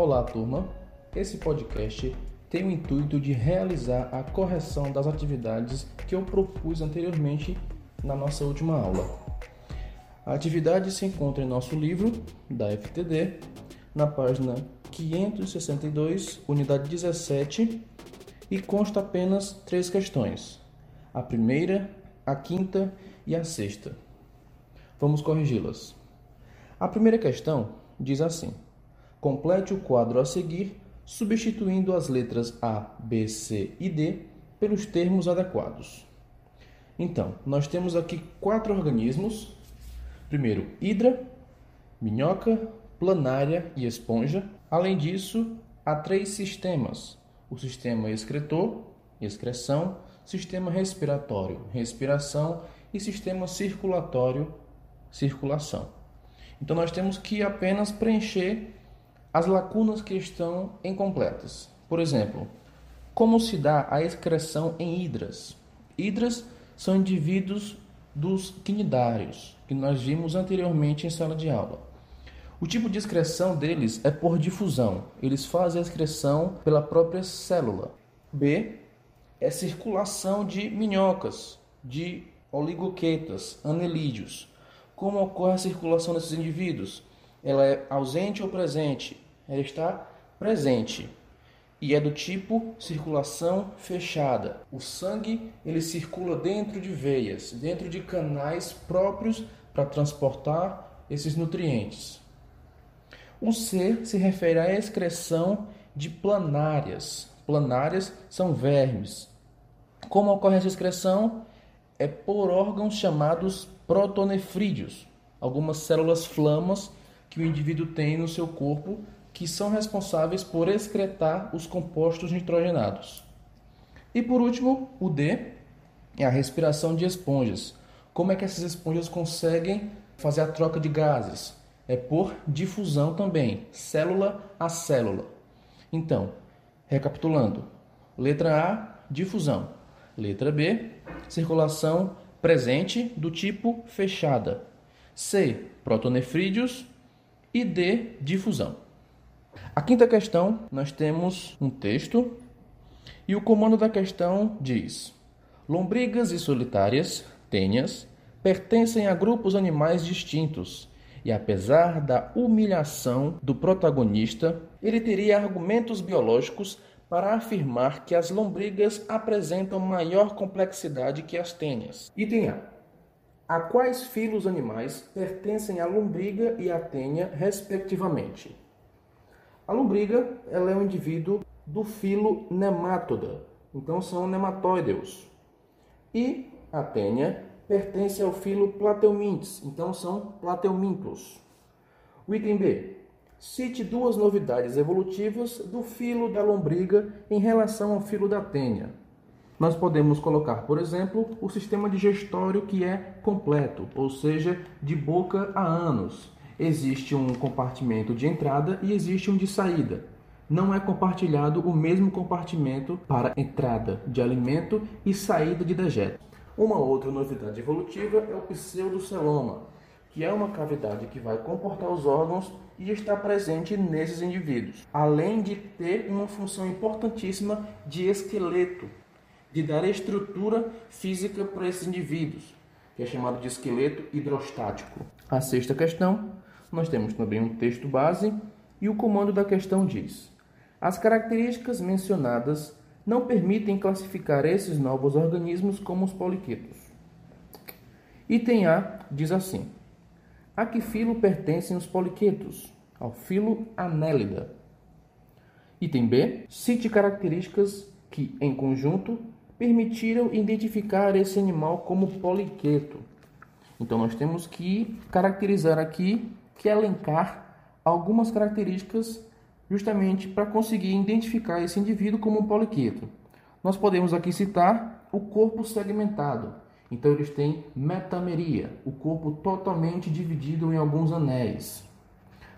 Olá, turma. Esse podcast tem o intuito de realizar a correção das atividades que eu propus anteriormente na nossa última aula. A atividade se encontra em nosso livro da FTD, na página 562, unidade 17, e consta apenas três questões: a primeira, a quinta e a sexta. Vamos corrigi-las. A primeira questão diz assim: complete o quadro a seguir, substituindo as letras A, B, C e D pelos termos adequados. Então, nós temos aqui quatro organismos. Primeiro, hidra, minhoca, planária e esponja. Além disso, há três sistemas: o sistema excretor, excreção, sistema respiratório, respiração e sistema circulatório, circulação. Então nós temos que apenas preencher as lacunas que estão incompletas. Por exemplo, como se dá a excreção em hidras? Hidras são indivíduos dos quinidários, que nós vimos anteriormente em sala de aula. O tipo de excreção deles é por difusão. Eles fazem a excreção pela própria célula. B é circulação de minhocas, de oligoquetas, anelídeos. Como ocorre a circulação desses indivíduos? Ela é ausente ou presente? Ela está presente e é do tipo circulação fechada. O sangue ele circula dentro de veias, dentro de canais próprios para transportar esses nutrientes. O C se refere à excreção de planárias. Planárias são vermes. Como ocorre essa excreção? É por órgãos chamados protonefrídeos, algumas células flamas que o indivíduo tem no seu corpo que são responsáveis por excretar os compostos nitrogenados. E por último, o D é a respiração de esponjas. Como é que essas esponjas conseguem fazer a troca de gases? É por difusão também, célula a célula. Então, recapitulando: letra A, difusão. Letra B, circulação presente do tipo fechada. C. Protonefrídeos. E D. Difusão. A quinta questão, nós temos um texto e o comando da questão diz: Lombrigas e solitárias, tenhas, pertencem a grupos animais distintos e apesar da humilhação do protagonista, ele teria argumentos biológicos para afirmar que as lombrigas apresentam maior complexidade que as tênias. Item A. A quais filos animais pertencem a lombriga e a tênia, respectivamente? A lombriga ela é um indivíduo do filo Nematoda, então são nematóideos. E a tênia pertence ao filo Plateumintes, então são plateumintos. Item B. Cite duas novidades evolutivas do filo da lombriga em relação ao filo da tênia. Nós podemos colocar, por exemplo, o sistema digestório que é completo, ou seja, de boca a ânus. Existe um compartimento de entrada e existe um de saída. Não é compartilhado o mesmo compartimento para entrada de alimento e saída de dejeto. Uma outra novidade evolutiva é o pseudoceloma, que é uma cavidade que vai comportar os órgãos e está presente nesses indivíduos, além de ter uma função importantíssima de esqueleto, de dar estrutura física para esses indivíduos, que é chamado de esqueleto hidrostático. A sexta questão, nós temos também um texto base e o comando da questão diz: As características mencionadas não permitem classificar esses novos organismos como os poliquetos. Item A diz assim: a que filo pertencem os poliquetos? Ao filo Anélida. Item B. Cite características que, em conjunto, permitiram identificar esse animal como poliqueto. Então, nós temos que caracterizar aqui, que elencar algumas características justamente para conseguir identificar esse indivíduo como um poliqueto. Nós podemos aqui citar o corpo segmentado, então eles têm metameria, o corpo totalmente dividido em alguns anéis.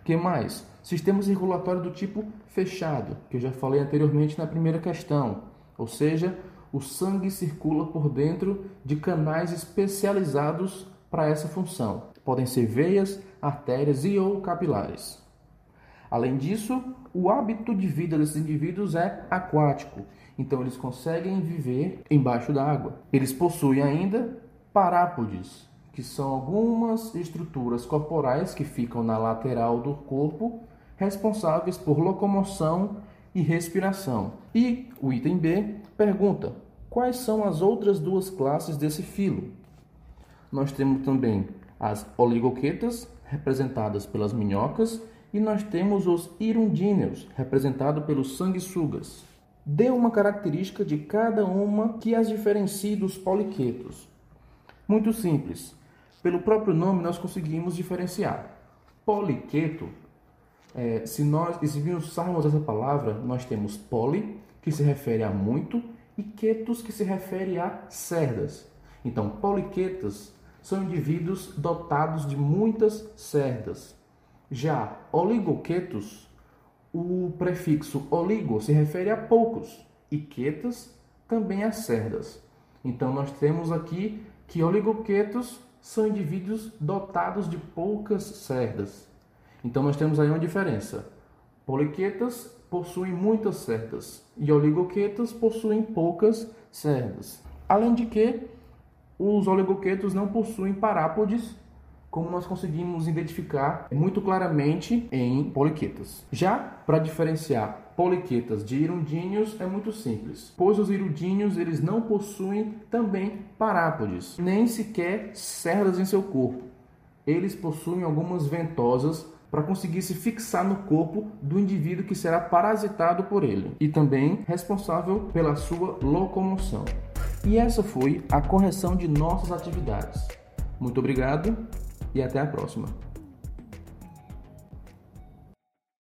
que mais? Sistema circulatório do tipo fechado, que eu já falei anteriormente na primeira questão, ou seja, o sangue circula por dentro de canais especializados para essa função. Podem ser veias, artérias e ou capilares. Além disso, o hábito de vida desses indivíduos é aquático, então eles conseguem viver embaixo da água. Eles possuem ainda parápodes, que são algumas estruturas corporais que ficam na lateral do corpo, responsáveis por locomoção e respiração. E o item B pergunta: quais são as outras duas classes desse filo? Nós temos também as oligoquetas, representadas pelas minhocas, e nós temos os irundíneos, representados pelos sanguessugas. Dê uma característica de cada uma que as diferencie dos poliquetos. Muito simples. Pelo próprio nome nós conseguimos diferenciar. Poliqueto, é, se nós esmiuçarmos essa palavra, nós temos poli, que se refere a muito, e quetos, que se refere a cerdas. Então, poliquetas são indivíduos dotados de muitas cerdas. Já oligoquetos, o prefixo oligo se refere a poucos e quetas também a cerdas. Então nós temos aqui que oligoquetos são indivíduos dotados de poucas cerdas. Então nós temos aí uma diferença. Poliquetas possuem muitas cerdas e oligoquetas possuem poucas cerdas. Além de que os oligoquetos não possuem parápodes, como nós conseguimos identificar muito claramente em poliquetas. Já para diferenciar poliquetas de irundíneos é muito simples, pois os irundíneos eles não possuem também parápodes, nem sequer cerdas em seu corpo. Eles possuem algumas ventosas para conseguir se fixar no corpo do indivíduo que será parasitado por ele e também responsável pela sua locomoção. E essa foi a correção de nossas atividades. Muito obrigado e até a próxima.